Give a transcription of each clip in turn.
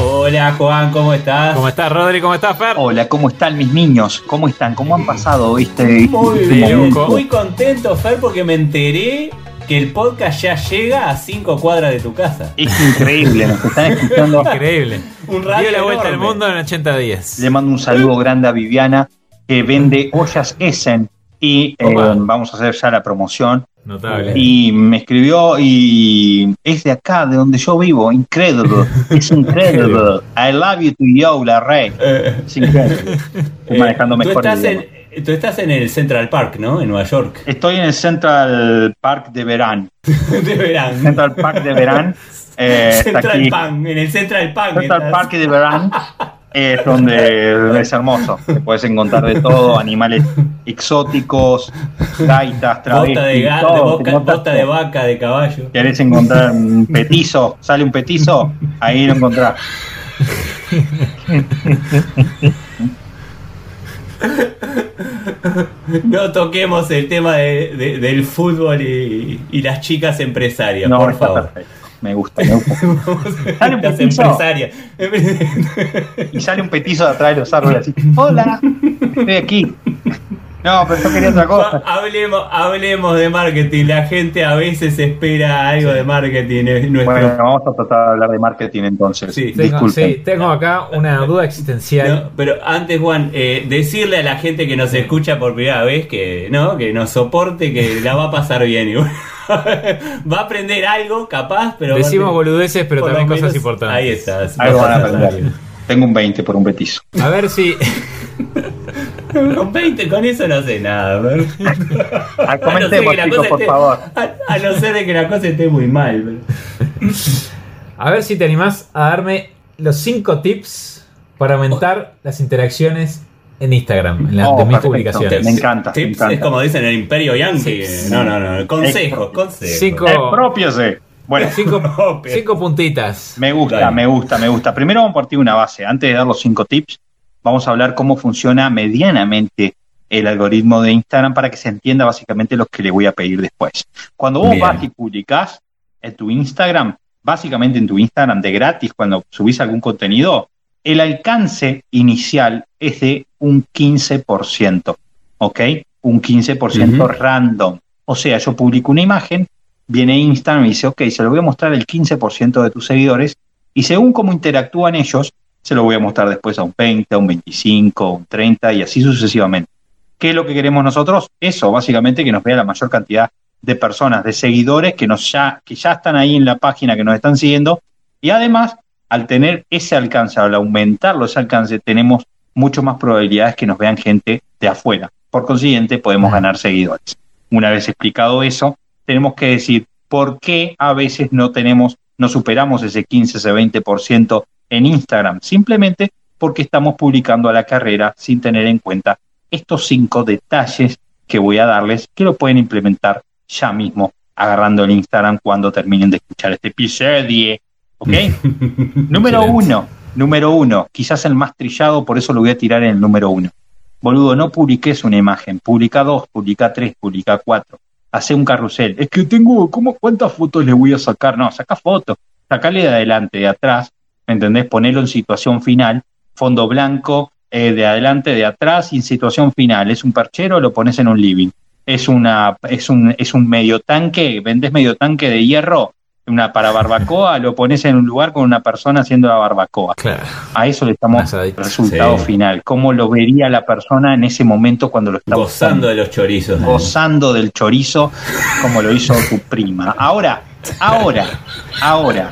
Hola Juan, ¿cómo estás? ¿Cómo estás, Rodri? ¿Cómo estás, Fer? Hola, ¿cómo están mis niños? ¿Cómo están? ¿Cómo han pasado este, Muy este bien, momento? muy contento, Fer, porque me enteré que el podcast ya llega a 5 cuadras de tu casa. Es increíble, nos están escuchando. Increíble. Un radio Dio la vuelta al mundo en 80 días. Le mando un saludo grande a Viviana, que vende ollas Essen. Y eh, vamos a hacer ya la promoción. Notable. Y me escribió y es de acá, de donde yo vivo. Incredible. Es. I love you to you, la rey. Eh, Es increíble. Estoy eh, manejando tú, mejor el estás en, tú estás en el Central Park, ¿no? En Nueva York. Estoy en el Central Park de Verán. de verano. Central Park de Verán. eh, Central. Park, en el Central Park. Central. Park de Verán es donde es hermoso. Te puedes encontrar de todo, animales exóticos, gaitas, travestis, Bota de, todo. boca- bota de vaca, de caballo. ¿Querés encontrar un petizo? ¿Sale un petizo? Ahí lo encontrás. No toquemos el tema de- de- del fútbol y, y las chicas empresarias, No, por favor. perfecto. Me gusta, me gusta. Sale un petizo. empresarias. Y sale un petizo de atrás de los árboles así. Hola, estoy aquí. No, pero yo quería otra cosa. hablemos, hablemos de marketing. La gente a veces espera algo de marketing. es nuestro- Bueno, vamos a tratar de hablar de marketing entonces. Sí. Tengo, sí, tengo acá una duda existencial. No, pero antes, Juan, eh, decirle a la gente que nos escucha por primera vez que no, que nos soporte, que la va a pasar bien. y bueno, va a aprender algo, capaz, pero. Decimos tener- boludeces, pero también cosas importantes. Ahí estás. Algo van a aprender. Tengo un 20 por un petizo. A ver si. Con 20, con eso no sé nada. ¿ver? Ah, A comentemos, chicos, por esté- favor. A, a no ser de que la cosa esté muy mal. A ver si te animás a darme los 5 tips para aumentar las interacciones en Instagram, en la- Oh, de mis perfecto. publicaciones. Me encanta, me Tips encanta. es como dicen en el Imperio Yankee. Sí. No, no, no. Consejos, consejos. Cinco. Bueno, cinco, cinco puntitas. me gusta, Dale. me gusta, me gusta. Primero vamos a partir de una base. Antes de dar los cinco tips, vamos a hablar cómo funciona medianamente el algoritmo de Instagram para que se entienda básicamente lo que le voy a pedir después. Cuando vos Bien. vas y publicás en tu Instagram, básicamente en tu Instagram de gratis, cuando subís algún contenido, el alcance inicial es de un 15%, ¿ok? Un 15% Ujú. random. O sea, yo publico una imagen, viene Instagram y dice, ok, se lo voy a mostrar al 15% de tus seguidores y según cómo interactúan ellos, se lo voy a mostrar después a un 20, a un 25, a un 30 y así sucesivamente. ¿Qué es lo que queremos nosotros? Eso, básicamente que nos vea la mayor cantidad de personas, de seguidores que, nos ya, que ya están ahí en la página, que nos están siguiendo. Y además, al tener ese alcance, al aumentarlo ese alcance, tenemos mucho más probabilidades que nos vean gente de afuera. Por consiguiente, podemos ganar seguidores. Una vez explicado eso, tenemos que decir por qué a veces no tenemos, no superamos ese 15, ese 20% en Instagram. Simplemente porque estamos publicando a la carrera sin tener en cuenta estos cinco detalles que voy a darles que lo pueden implementar ya mismo agarrando el Instagram cuando terminen de escuchar este episodio. ¿Ok? número uno, número uno, quizás el más trillado, por eso lo voy a tirar en el número uno. Boludo, no publiques una imagen, publica dos, publica tres, publica cuatro. Hace un carrusel. Es que tengo, ¿cómo, ¿cuántas fotos le voy a sacar? No, saca fotos. Sacale de adelante, de atrás, ¿me entendés? Ponelo en situación final, fondo blanco, eh, de adelante, de atrás y en situación final. Es un perchero, lo pones en un living. Es una, es un, es un medio tanque, vendés medio tanque de hierro, una para barbacoa, lo pones en un lugar con una persona haciendo la barbacoa. Claro. A eso le estamos Asadito. resultado Sí. final. ¿Cómo lo vería la persona en ese momento cuando lo está Gozando de los chorizos. gozando del chorizo como lo hizo tu prima. Ahora, ahora, ahora,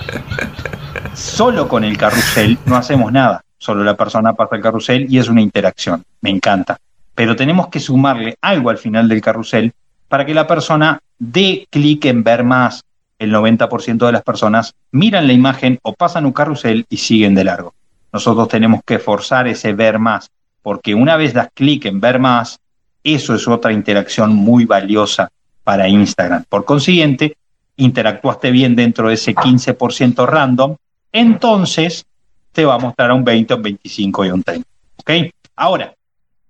solo con el carrusel no hacemos nada. Solo la persona pasa el carrusel y es una interacción. Me encanta. Pero tenemos que sumarle algo al final del carrusel para que la persona dé clic en ver más. El 90% de las personas miran la imagen o pasan un carrusel y siguen de largo. nosotros tenemos que forzar ese ver más, porque una vez das clic en ver más, eso es otra interacción muy valiosa para Instagram. Por consiguiente, interactuaste bien dentro de ese 15% random, entonces te va a mostrar a un 20, un 25 y un 30. ¿Ok? Ahora,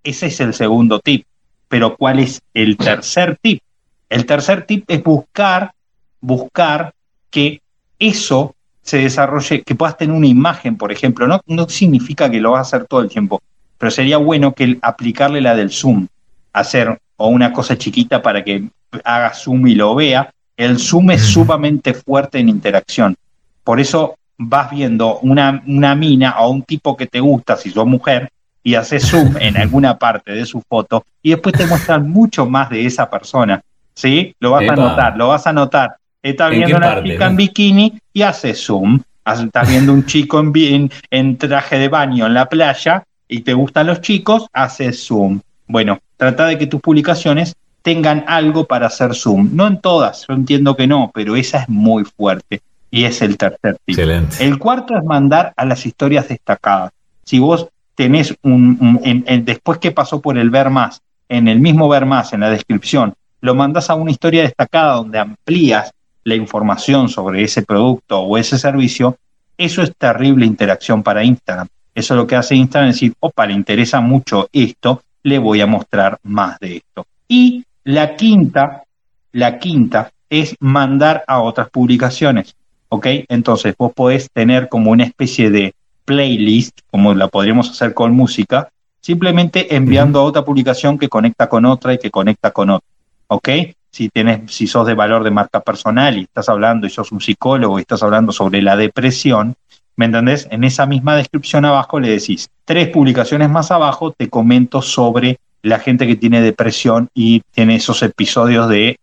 ese es el segundo tip. Pero ¿cuál es el tercer tip? El tercer tip es buscar, buscar que eso se desarrolle, que puedas tener una imagen, por ejemplo. No, no significa que lo vas a hacer todo el tiempo, pero sería bueno que aplicarle la del zoom, hacer o una cosa chiquita para que haga zoom y lo vea. El zoom es sumamente fuerte en interacción. Por eso vas viendo una, una mina o un tipo que te gusta, si sos mujer, y haces zoom en alguna parte de su foto, y después te muestran mucho más de esa persona. ¿Sí? Lo vas a notar, lo vas a notar. Estás viendo una chica en bikini y hace zoom. Estás viendo un chico en, en, traje de baño en la playa y te gustan los chicos, haces zoom. Bueno, trata de que tus publicaciones tengan algo para hacer zoom. No en todas, yo entiendo que no, pero esa es muy fuerte y es el tercer tipo. Excelente. El cuarto es mandar a las historias destacadas. Si vos tenés un, después que pasó por el ver más, en el mismo ver más, en la descripción, lo mandás a una historia destacada donde amplías la información sobre ese producto o ese servicio, eso es terrible interacción para Instagram. Eso es lo que hace Instagram, es decir, opa, le interesa mucho esto, le voy a mostrar más de esto. Y la quinta, la quinta es mandar a otras publicaciones. ¿Ok? Entonces vos podés tener como una especie de playlist, como la podríamos hacer con música, simplemente enviando a otra publicación que conecta con otra y que conecta con otra. ¿Ok? Si, si sos de valor de marca personal y estás hablando y sos un psicólogo y estás hablando sobre la depresión, ¿me entendés? En esa misma descripción abajo le decís, tres publicaciones más abajo te comento sobre la gente que tiene depresión y tiene esos episodios de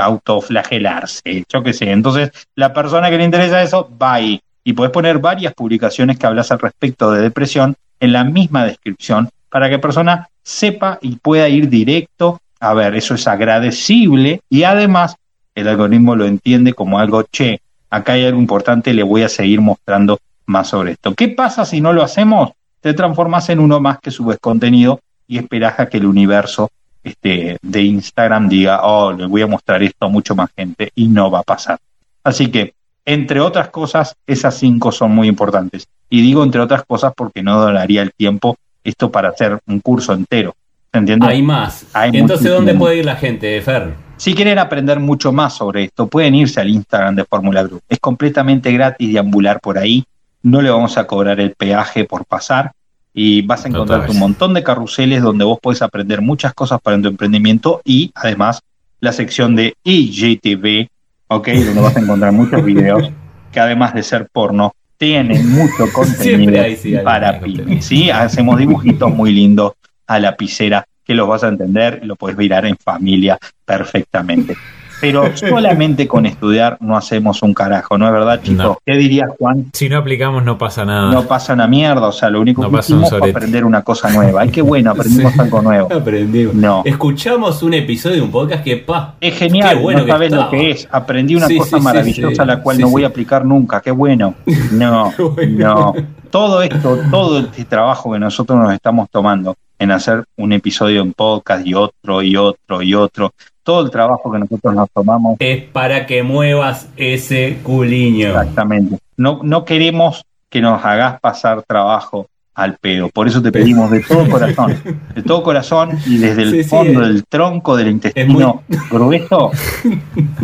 autoflagelarse, yo qué sé. Entonces, la persona que le interesa eso va ahí. Y puedes poner varias publicaciones que hablas al respecto de depresión en la misma descripción para que la persona sepa y pueda ir directo. A ver, eso es agradecible y además el algoritmo lo entiende como algo, che, acá hay algo importante, le voy a seguir mostrando más sobre esto. ¿Qué pasa si no lo hacemos? Te transformas en uno más que subes contenido y esperas a que el universo este, de Instagram diga, oh, le voy a mostrar esto a mucho más gente y no va a pasar. Así que, entre otras cosas, esas cinco son muy importantes. Y digo entre otras cosas porque no donaría el tiempo esto para hacer un curso entero. ¿Entiendes? Hay más. Entonces, ¿dónde puede ir la gente, Fer? Si quieren aprender mucho más sobre esto, pueden irse al Instagram de Fórmula Group. Es completamente gratis deambular por ahí. No le vamos a cobrar el peaje por pasar y vas a encontrar un montón de carruseles donde vos puedes aprender muchas cosas para tu emprendimiento y además la sección de IGTV, ¿ok? Donde vas a encontrar muchos videos que además de ser porno, tienen mucho contenido para pymes, ¿sí? Hacemos dibujitos muy lindos a la lapicera que los vas a entender, lo puedes mirar en familia perfectamente. Pero solamente con estudiar no hacemos un carajo, ¿no es verdad, chicos? ¿Qué dirías, Juan? Si no aplicamos, no pasa nada. No pasa una mierda, o sea, lo único que hicimos fue aprender una cosa nueva. Ay, qué bueno, aprendimos algo nuevo. Aprendimos. No. Escuchamos un episodio de un podcast que, pa. Es genial, bueno no sabes lo que es. Aprendí una cosa maravillosa la cual no voy a aplicar nunca, qué bueno. No, no. Todo esto, todo este trabajo que nosotros nos estamos tomando en hacer un episodio en podcast y otro y otro y otro todo el trabajo que nosotros nos tomamos. Es para que muevas ese culiño. Exactamente. No, no queremos que nos hagas pasar trabajo al pedo. Por eso te pedimos de todo corazón, de todo corazón y desde el fondo del tronco del intestino grueso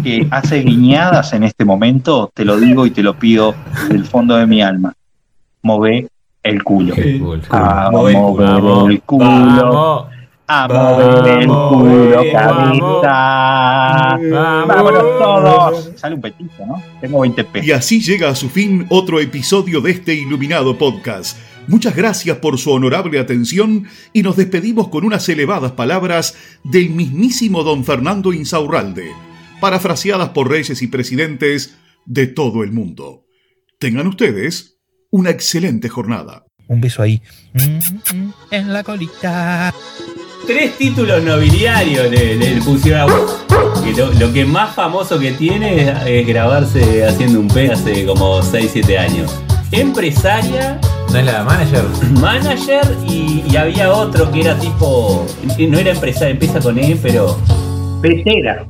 que hace guiñadas en este momento, te lo digo y te lo pido del fondo de mi alma. Move el culo. el culo. el culo a mover el culo. Vámonos todos. Sale un petito, ¿no? Tengo 20 pesos. Y así llega a su fin otro episodio de este iluminado podcast. Muchas gracias por su honorable atención y nos despedimos con unas elevadas palabras del mismísimo don Fernando Insaurralde, parafraseadas por reyes y presidentes de todo el mundo. Tengan ustedes una excelente jornada. Un beso ahí. En la colita tres títulos nobiliarios le, le pusieron a lo, que más famoso que tiene es, grabarse haciendo un P hace como 6-7 años. Empresaria ¿No es la manager? Manager y, y había otro que era tipo. No era empresario, empieza con E, pero. Petera.